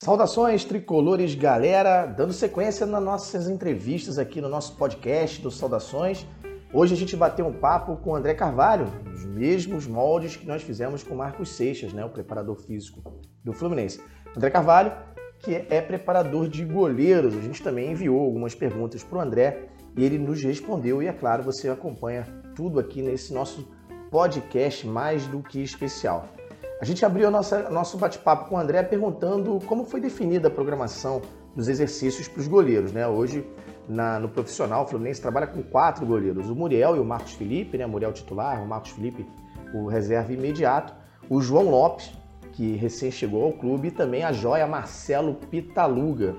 Saudações tricolores, galera, dando sequência nas nossas entrevistas aqui no nosso podcast do Saudações. Hoje a gente bateu um papo com o André Carvalho, os mesmos moldes que nós fizemos com o Marcos Seixas, né, o preparador físico do Fluminense. André Carvalho, que é preparador de goleiros. A gente também enviou algumas perguntas para o André e ele nos respondeu. E é claro, você acompanha tudo aqui nesse nosso podcast mais do que especial. A gente abriu o nosso bate-papo com o André perguntando como foi definida a programação dos exercícios para os goleiros. Né? Hoje, na, no profissional, o Fluminense trabalha com quatro goleiros: o Muriel e o Marcos Felipe, né? o Muriel titular, o Marcos Felipe, o reserva imediato, o João Lopes, que recém chegou ao clube, e também a joia Marcelo Pitaluga.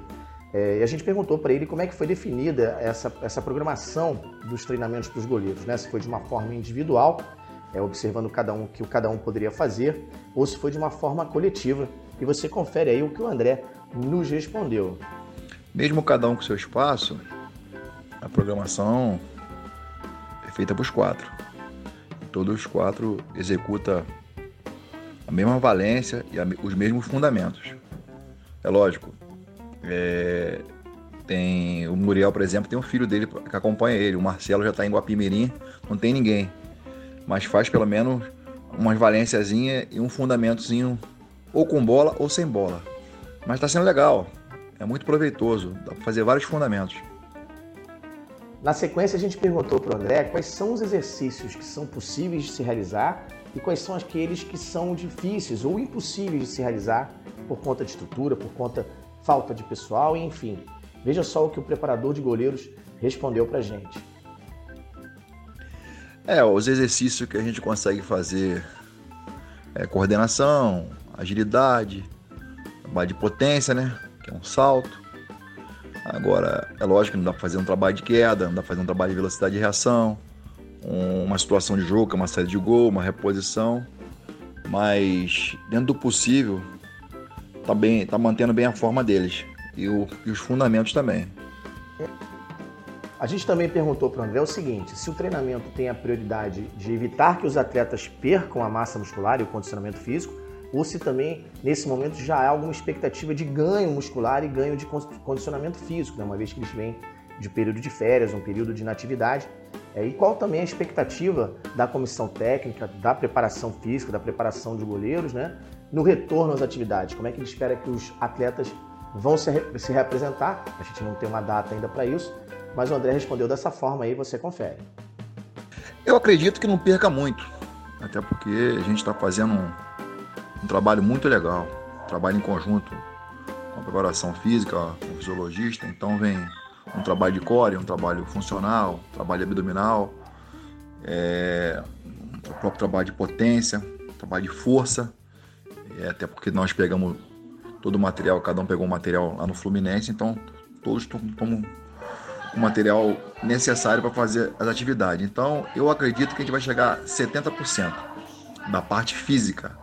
É, e a gente perguntou para ele como é que foi definida essa, essa programação dos treinamentos para os goleiros, né? Se foi de uma forma individual é, observando cada um o que cada um poderia fazer, ou se foi de uma forma coletiva. E você confere aí o que o André nos respondeu. Mesmo cada um com seu espaço, a programação é feita para os quatro. Todos os quatro executa a mesma valência e os mesmos fundamentos. É lógico. É, tem o Muriel, por exemplo, tem um filho dele que acompanha ele. O Marcelo já está em Guapimirim, não tem ninguém mas faz pelo menos umas valênciazinha e um fundamentozinho ou com bola ou sem bola. Mas está sendo legal, é muito proveitoso, dá para fazer vários fundamentos. Na sequência, a gente perguntou para o André quais são os exercícios que são possíveis de se realizar e quais são aqueles que são difíceis ou impossíveis de se realizar por conta de estrutura, por conta falta de pessoal, enfim. Veja só o que o preparador de goleiros respondeu para a gente. É, os exercícios que a gente consegue fazer é coordenação, agilidade, trabalho de potência, né? Que é um salto. Agora, é lógico que não dá para fazer um trabalho de queda, não dá para fazer um trabalho de velocidade de reação, uma situação de jogo, é uma saída de gol, uma reposição. Mas, dentro do possível, tá, bem, tá mantendo bem a forma deles e, o, e os fundamentos também. A gente também perguntou para o André o seguinte: se o treinamento tem a prioridade de evitar que os atletas percam a massa muscular e o condicionamento físico, ou se também nesse momento já há alguma expectativa de ganho muscular e ganho de condicionamento físico, né? uma vez que eles vêm de período de férias, um período de inatividade. É, e qual também a expectativa da comissão técnica, da preparação física, da preparação de goleiros, né? no retorno às atividades? Como é que ele espera que os atletas vão se, se representar? A gente não tem uma data ainda para isso, mas o André respondeu dessa forma aí, você confere. Eu acredito que não perca muito, até porque a gente está fazendo um, um, trabalho muito legal, trabalho em conjunto com a preparação física, com o fisiologista, então vem um trabalho de core, um trabalho funcional, um trabalho abdominal, é, próprio trabalho de potência, trabalho de força, é, até porque nós pegamos todo o material, cada um pegou um material lá no Fluminense, então todos estamos o material necessário para fazer as atividades. Então, eu acredito que a gente vai chegar a 70% da parte física,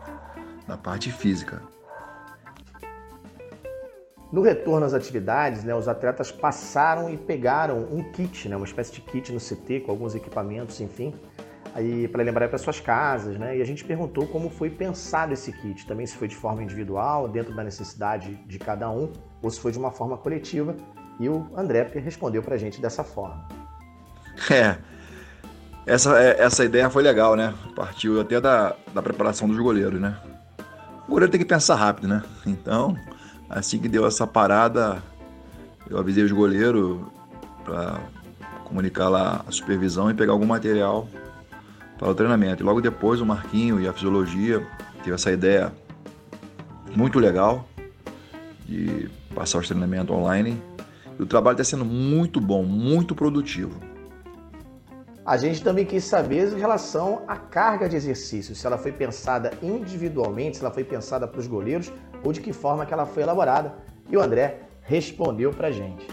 da parte física. No retorno às atividades, né, os atletas passaram e pegaram um kit, né, uma espécie de kit no CT com alguns equipamentos, enfim, aí para lembrar para suas casas, né? E a gente perguntou como foi pensado esse kit, também se foi de forma individual, dentro da necessidade de cada um, ou se foi de uma forma coletiva. E o André respondeu para a gente dessa forma. É, essa, é, essa ideia foi legal, né? Partiu até da, da preparação dos goleiros, né? O goleiro tem que pensar rápido, né? Então, assim que deu essa parada, eu avisei os goleiros para comunicar lá a supervisão e pegar algum material para o treinamento. E logo depois o Marquinho e a fisiologia teve essa ideia muito legal de passar os treinamentos online e o trabalho está sendo muito bom, muito produtivo. A gente também quis saber em relação à carga de exercício, se ela foi pensada individualmente, se ela foi pensada para os goleiros ou de que forma que ela foi elaborada. E o André respondeu para a gente.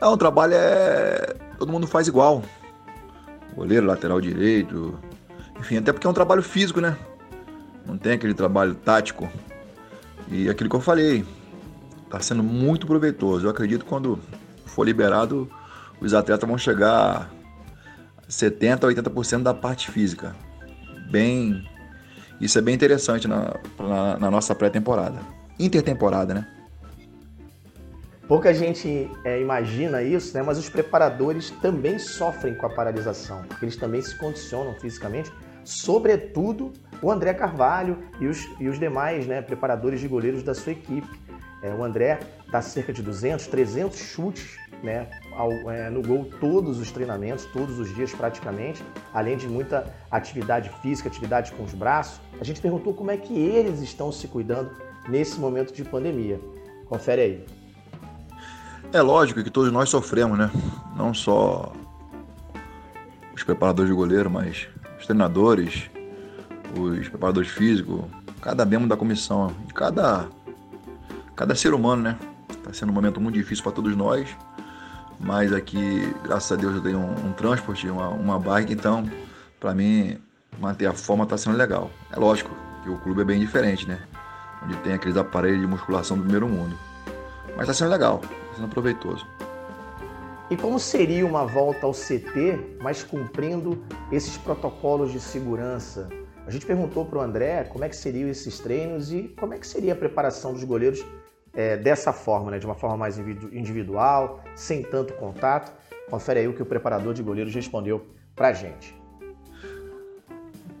Não, o trabalho é. Todo mundo faz igual. Goleiro, lateral direito. Enfim, até porque é um trabalho físico, né? Não tem aquele trabalho tático. E aquilo que eu falei, está sendo muito proveitoso. Eu acredito que quando for liberado, os atletas vão chegar a 70% a 80% da parte física. Bem, isso é bem interessante na, na, na nossa pré-temporada. intertemporada, né? Pouca gente é, imagina isso, né? mas os preparadores também sofrem com a paralisação, porque eles também se condicionam fisicamente, sobretudo o André Carvalho e os, e os demais né, preparadores de goleiros da sua equipe. É, o André dá cerca de 200, 300 chutes né, ao, é, no gol todos os treinamentos, todos os dias praticamente, além de muita atividade física, atividade com os braços. A gente perguntou como é que eles estão se cuidando nesse momento de pandemia. Confere aí. É lógico que todos nós sofremos, né? Não só os preparadores de goleiro, mas os treinadores, os preparadores físicos, cada membro da comissão, cada, cada ser humano, né? Está sendo um momento muito difícil para todos nós, mas aqui, graças a Deus, eu tenho um, um transporte, uma, uma bike, então, para mim, manter a forma está sendo legal. É lógico que o clube é bem diferente, né? Onde tem aqueles aparelhos de musculação do primeiro mundo. Mas está sendo legal sendo proveitoso. E como seria uma volta ao CT, mas cumprindo esses protocolos de segurança? A gente perguntou para o André como é que seriam esses treinos e como é que seria a preparação dos goleiros é, dessa forma, né? de uma forma mais individual, sem tanto contato. Confere aí o que o preparador de goleiros respondeu para gente.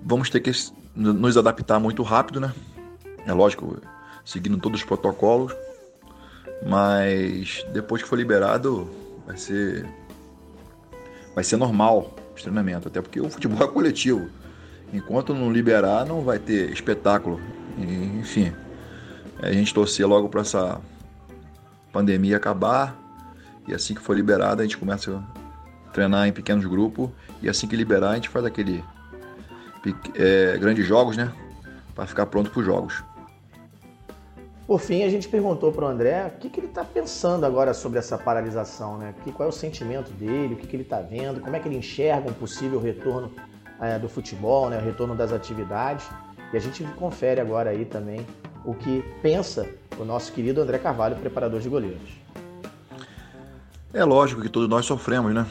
Vamos ter que nos adaptar muito rápido, né? É lógico, seguindo todos os protocolos, mas depois que for liberado, vai ser vai ser normal o treinamento, até porque o futebol é coletivo. Enquanto não liberar, não vai ter espetáculo. Enfim, a gente torcer logo para essa pandemia acabar e assim que for liberado a gente começa a treinar em pequenos grupos e assim que liberar a gente faz aquele é, grandes jogos, né? Para ficar pronto para os jogos. Por fim, a gente perguntou para o André o que, que ele está pensando agora sobre essa paralisação, né? Que, qual é o sentimento dele, o que, que ele está vendo, como é que ele enxerga um possível retorno é, do futebol, né? o retorno das atividades. E a gente confere agora aí também o que pensa o nosso querido André Carvalho, preparador de goleiros. É lógico que todos nós sofremos, né?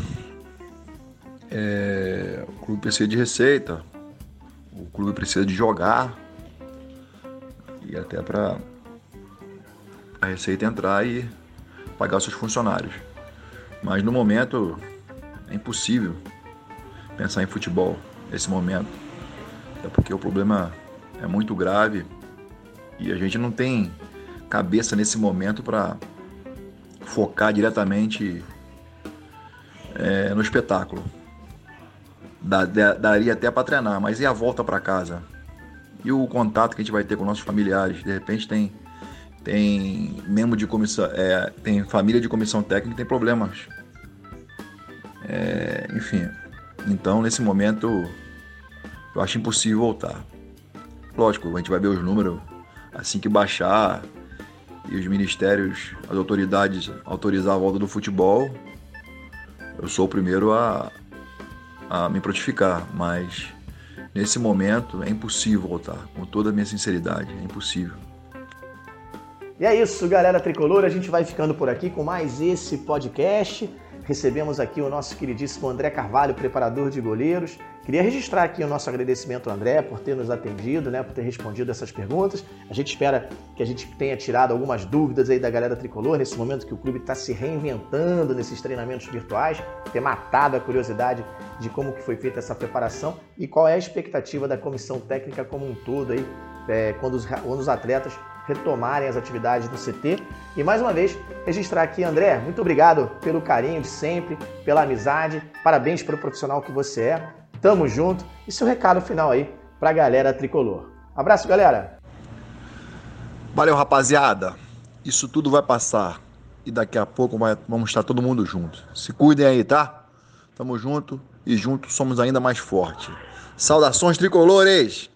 É... o clube precisa de receita, o clube precisa de jogar e até para a Receita entrar e pagar seus funcionários. Mas no momento é impossível pensar em futebol nesse momento. É porque o problema é muito grave e a gente não tem cabeça nesse momento para focar diretamente é, no espetáculo. daria até para treinar, mas e a volta para casa? E o contato que a gente vai ter com nossos familiares? De repente tem tem membro de comissão, é, tem família de comissão técnica tem problemas. É, enfim, então nesse momento eu acho impossível voltar. Lógico, a gente vai ver os números assim que baixar e os ministérios, as autoridades autorizar a volta do futebol, eu sou o primeiro a, a me prontificar, mas nesse momento é impossível voltar, com toda a minha sinceridade, é impossível. E é isso, galera tricolor. A gente vai ficando por aqui com mais esse podcast. Recebemos aqui o nosso queridíssimo André Carvalho, preparador de goleiros. Queria registrar aqui o nosso agradecimento ao André por ter nos atendido, né, por ter respondido essas perguntas. A gente espera que a gente tenha tirado algumas dúvidas aí da galera tricolor nesse momento que o clube está se reinventando nesses treinamentos virtuais, ter matado a curiosidade de como que foi feita essa preparação e qual é a expectativa da comissão técnica como um todo aí, é, quando, os, quando os atletas retomarem as atividades do CT. E mais uma vez, registrar aqui, André, muito obrigado pelo carinho de sempre, pela amizade, parabéns pelo profissional que você é. Tamo junto. E seu recado final aí pra galera tricolor. Abraço, galera. Valeu, rapaziada. Isso tudo vai passar. E daqui a pouco vai, vamos estar todo mundo junto. Se cuidem aí, tá? Tamo junto e juntos somos ainda mais fortes. Saudações tricolores!